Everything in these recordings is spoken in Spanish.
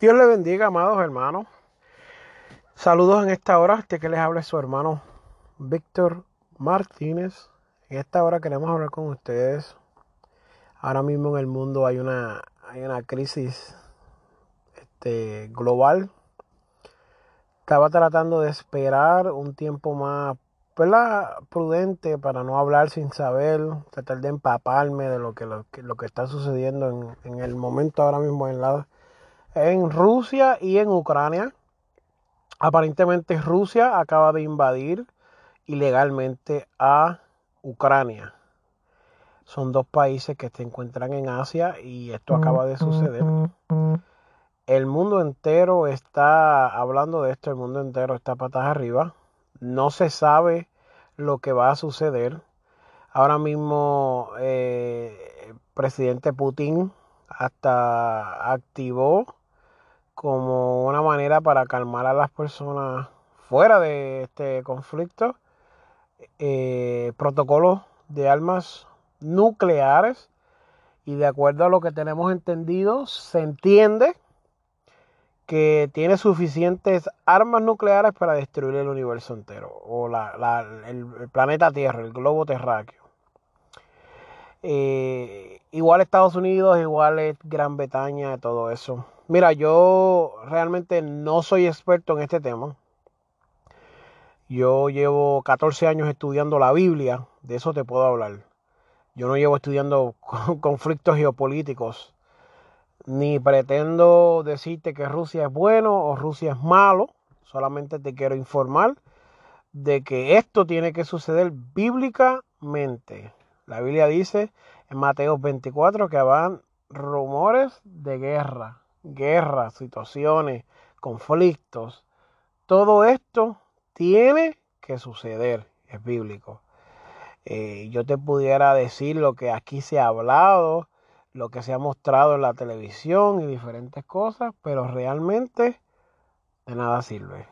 Dios le bendiga, amados hermanos. Saludos en esta hora. Este que les habla es su hermano Víctor Martínez. En esta hora queremos hablar con ustedes. Ahora mismo en el mundo hay una, hay una crisis este, global. Estaba tratando de esperar un tiempo más prudente para no hablar sin saber, tratar de empaparme de lo que, lo, que, lo que está sucediendo en, en el momento ahora mismo en la en Rusia y en Ucrania. Aparentemente Rusia acaba de invadir ilegalmente a Ucrania. Son dos países que se encuentran en Asia y esto acaba de suceder. El mundo entero está hablando de esto, el mundo entero está patas arriba. No se sabe lo que va a suceder. Ahora mismo eh, el presidente Putin hasta activó como una manera para calmar a las personas fuera de este conflicto, eh, protocolos de armas nucleares y de acuerdo a lo que tenemos entendido, se entiende que tiene suficientes armas nucleares para destruir el universo entero o el, planeta Tierra, el globo terráqueo. Eh, igual Estados Unidos, igual Gran Bretaña, todo eso. Mira, yo realmente no soy experto en este tema. Yo llevo 14 años estudiando la Biblia, de eso te puedo hablar. Yo no llevo estudiando conflictos geopolíticos, ni pretendo decirte que Rusia es bueno o Rusia es malo, solamente te quiero informar de que esto tiene que suceder bíblicamente. La Biblia dice en Mateo 24 que van rumores de guerra guerras, situaciones, conflictos, todo esto tiene que suceder, es bíblico. Eh, yo te pudiera decir lo que aquí se ha hablado, lo que se ha mostrado en la televisión y diferentes cosas, pero realmente de nada sirve.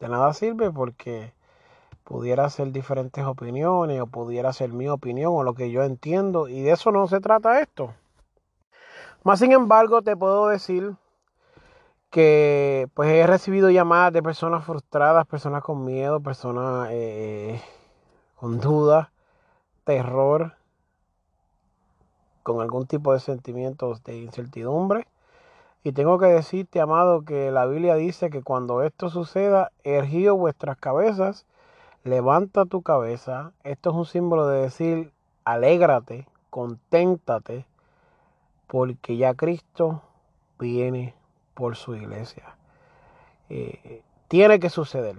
De nada sirve porque pudiera ser diferentes opiniones o pudiera ser mi opinión o lo que yo entiendo y de eso no se trata esto. Más sin embargo, te puedo decir que pues he recibido llamadas de personas frustradas, personas con miedo, personas eh, con dudas, terror, con algún tipo de sentimientos de incertidumbre. Y tengo que decirte, amado, que la Biblia dice que cuando esto suceda, ergío vuestras cabezas, levanta tu cabeza. Esto es un símbolo de decir, alégrate, conténtate, porque ya Cristo viene por su iglesia. Eh, tiene que suceder.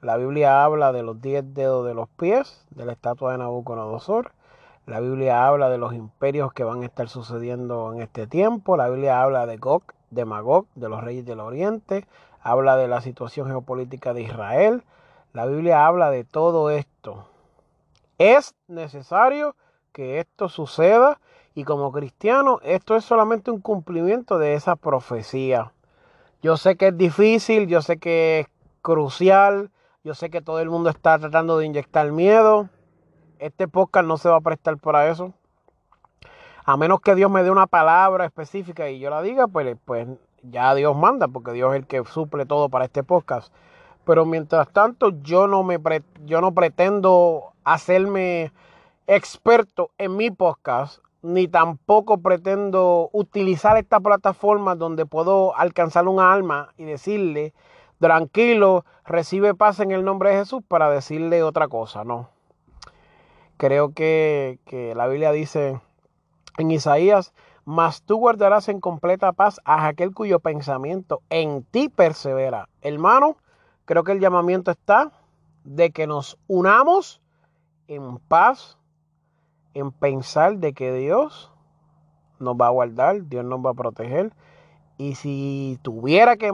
La Biblia habla de los diez dedos de los pies de la estatua de Nabucodonosor. La Biblia habla de los imperios que van a estar sucediendo en este tiempo. La Biblia habla de Gog, de Magog, de los reyes del oriente. Habla de la situación geopolítica de Israel. La Biblia habla de todo esto. Es necesario que esto suceda y como cristiano, esto es solamente un cumplimiento de esa profecía. Yo sé que es difícil, yo sé que es crucial, yo sé que todo el mundo está tratando de inyectar miedo. Este podcast no se va a prestar para eso. A menos que Dios me dé una palabra específica y yo la diga, pues, pues ya Dios manda, porque Dios es el que suple todo para este podcast. Pero mientras tanto, yo no, me yo no pretendo hacerme experto en mi podcast ni tampoco pretendo utilizar esta plataforma donde puedo alcanzar un alma y decirle, tranquilo, recibe paz en el nombre de Jesús para decirle otra cosa, no. Creo que, que la Biblia dice en Isaías, mas tú guardarás en completa paz a aquel cuyo pensamiento en ti persevera. Hermano, creo que el llamamiento está de que nos unamos en paz en pensar de que Dios nos va a guardar, Dios nos va a proteger. Y si tuviera que,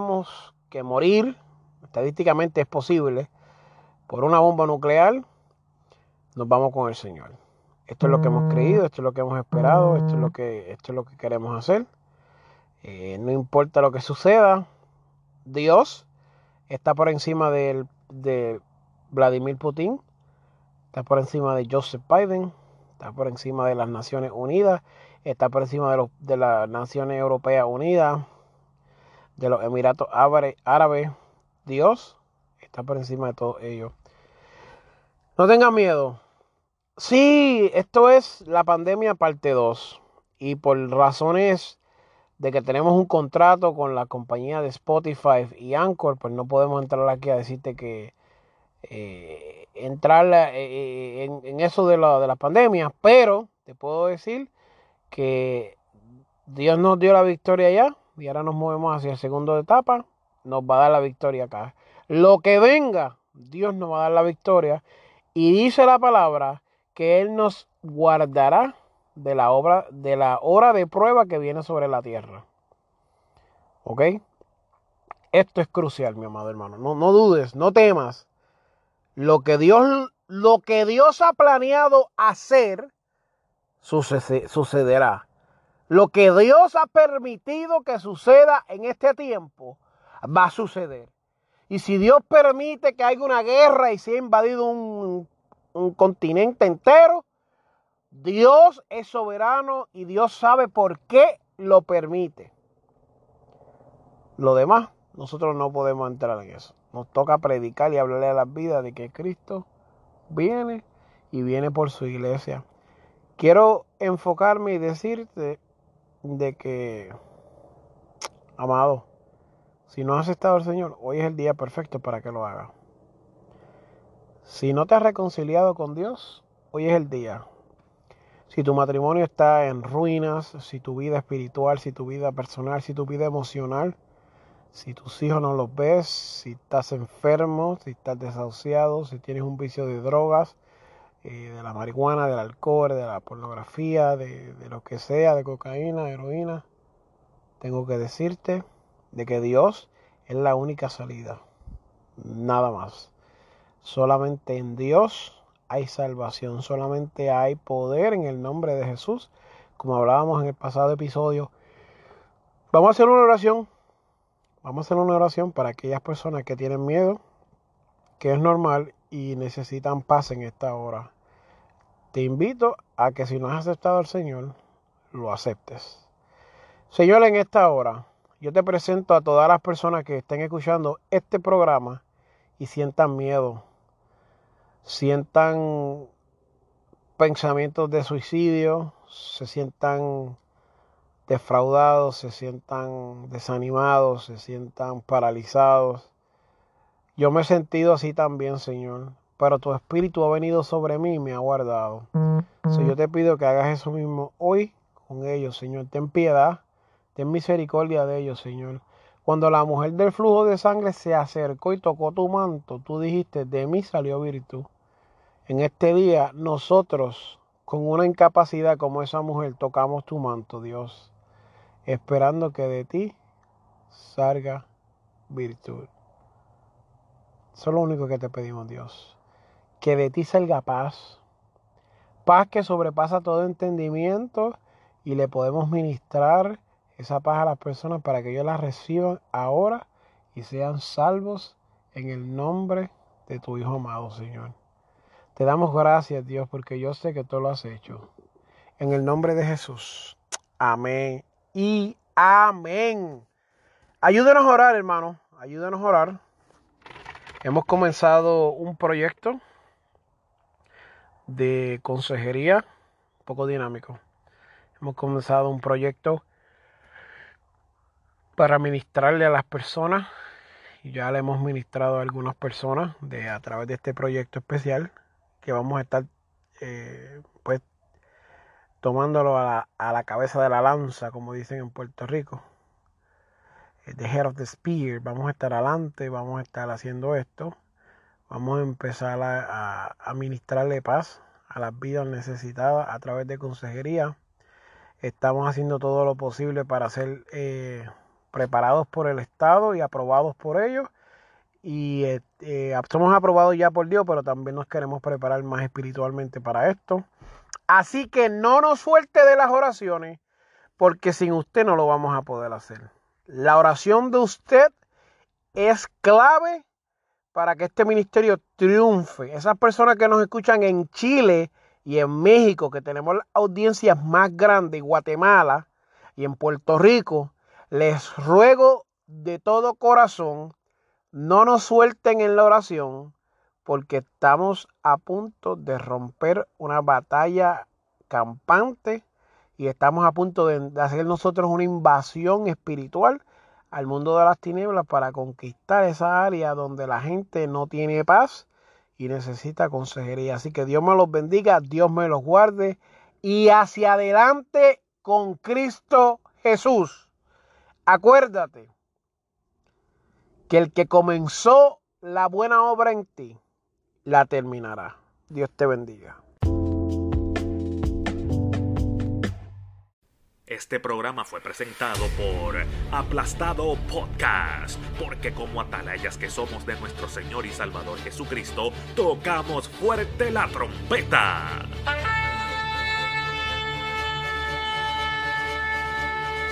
que morir, estadísticamente es posible, por una bomba nuclear, nos vamos con el Señor. Esto es lo que hemos creído, esto es lo que hemos esperado, esto es lo que, esto es lo que queremos hacer. Eh, no importa lo que suceda, Dios está por encima de, Vladimir Putin, está por encima de Joseph Biden, está por encima de las Naciones Unidas, está por encima de, los, de las Naciones Europeas Unidas, de los Emiratos Árabes. Dios está por encima de todo ello. No tengan miedo. Sí, esto es la pandemia parte 2. Y por razones de que tenemos un contrato con la compañía de Spotify y Anchor, pues no podemos entrar aquí a decirte que eh, entrar eh, eh, en, eso de la, de pandemia, pero te puedo decir que Dios nos dio la victoria ya y ahora nos movemos hacia el segundo etapa, nos va a dar la victoria acá. Lo que venga, Dios nos va a dar la victoria y dice la palabra que Él nos guardará de la obra, de la hora de prueba que viene sobre la tierra. ¿Ok? Esto es crucial, mi amado hermano. No, no dudes, no temas. Lo que Dios, lo que Dios ha planeado hacer, sucederá. Lo que Dios ha permitido que suceda en este tiempo, va a suceder. Y si Dios permite que haya una guerra y se ha invadido un, un continente entero, Dios es soberano y Dios sabe por qué lo permite. Lo demás, nosotros no podemos entrar en eso. Nos toca predicar y hablarle a las vidas de que Cristo viene y viene por su iglesia. Quiero enfocarme y decirte de que, amado, si no has aceptado al Señor, hoy es el día perfecto para que lo hagas. Si no te has reconciliado con Dios, hoy es el día. Si tu matrimonio está en ruinas, si tu vida espiritual, si tu vida personal, si tu vida emocional, si tus hijos no los ves, si estás enfermo, si estás desahuciado, si tienes un vicio de drogas, eh, de la marihuana, del alcohol, de la pornografía, de, de lo que sea, de cocaína, heroína, tengo que decirte de que Dios es la única salida. Nada más. Solamente en Dios hay salvación, solamente hay poder en el nombre de Jesús, como hablábamos en el pasado episodio. Vamos a hacer una oración Vamos a hacer una oración para aquellas personas que tienen miedo, que es normal y necesitan paz en esta hora. Te invito a que si no has aceptado al Señor, lo aceptes. Señor, en esta hora, yo te presento a todas las personas que estén escuchando este programa y sientan miedo, sientan pensamientos de suicidio, se sientan defraudados, se sientan desanimados, se sientan paralizados. Yo me he sentido así también, Señor, pero tu espíritu ha venido sobre mí y me ha guardado. So, yo te pido que hagas eso mismo hoy con ellos, Señor. Ten piedad, ten misericordia de ellos, Señor. Cuando la mujer del flujo de sangre se acercó y tocó tu manto, tú dijiste, de mí salió virtud. En este día nosotros, con una incapacidad como esa mujer, tocamos tu manto, Dios esperando que de ti salga virtud. Eso es lo único que te pedimos, Dios. Que de ti salga paz. Paz que sobrepasa todo entendimiento y le podemos ministrar esa paz a las personas para que ellos la reciban ahora y sean salvos en el nombre de tu Hijo amado, Señor. Te damos gracias, Dios, porque yo sé que tú lo has hecho. En el nombre de Jesús. Amén y amén. Ayúdenos a orar, hermano. Ayúdenos a orar. Hemos comenzado un proyecto de consejería un poco dinámico. Hemos comenzado un proyecto para ministrarle a las personas. Y ya le hemos ministrado a algunas personas de, a través de este proyecto especial que vamos a estar eh, pues tomándolo a la, cabeza de la lanza, como dicen en Puerto Rico. Eh, the head of the spear. Vamos a estar adelante, vamos a estar haciendo esto. Vamos a empezar a, a, ministrarle paz a las vidas necesitadas a través de consejería. Estamos haciendo todo lo posible para ser eh, preparados por el Estado y aprobados por ellos. Y eh, eh, somos aprobados ya por Dios, pero también nos queremos preparar más espiritualmente para esto. Así que no nos suelte de las oraciones, porque sin usted no lo vamos a poder hacer. La oración de usted es clave para que este ministerio triunfe. Esas personas que nos escuchan en Chile y en México, que tenemos las audiencias más grandes, Guatemala y en Puerto Rico, les ruego de todo corazón, no nos suelten en la oración, porque estamos a punto de romper una batalla campante y estamos a punto de, hacer nosotros una invasión espiritual al mundo de las tinieblas para conquistar esa área donde la gente no tiene paz y necesita consejería. Así que Dios me los bendiga, Dios me los guarde y hacia adelante con Cristo Jesús. Acuérdate que el que comenzó la buena obra en ti, la terminará. Dios te bendiga. Este programa fue presentado por Aplastado Podcast, porque como atalayas que somos de nuestro Señor y Salvador Jesucristo, tocamos fuerte la trompeta.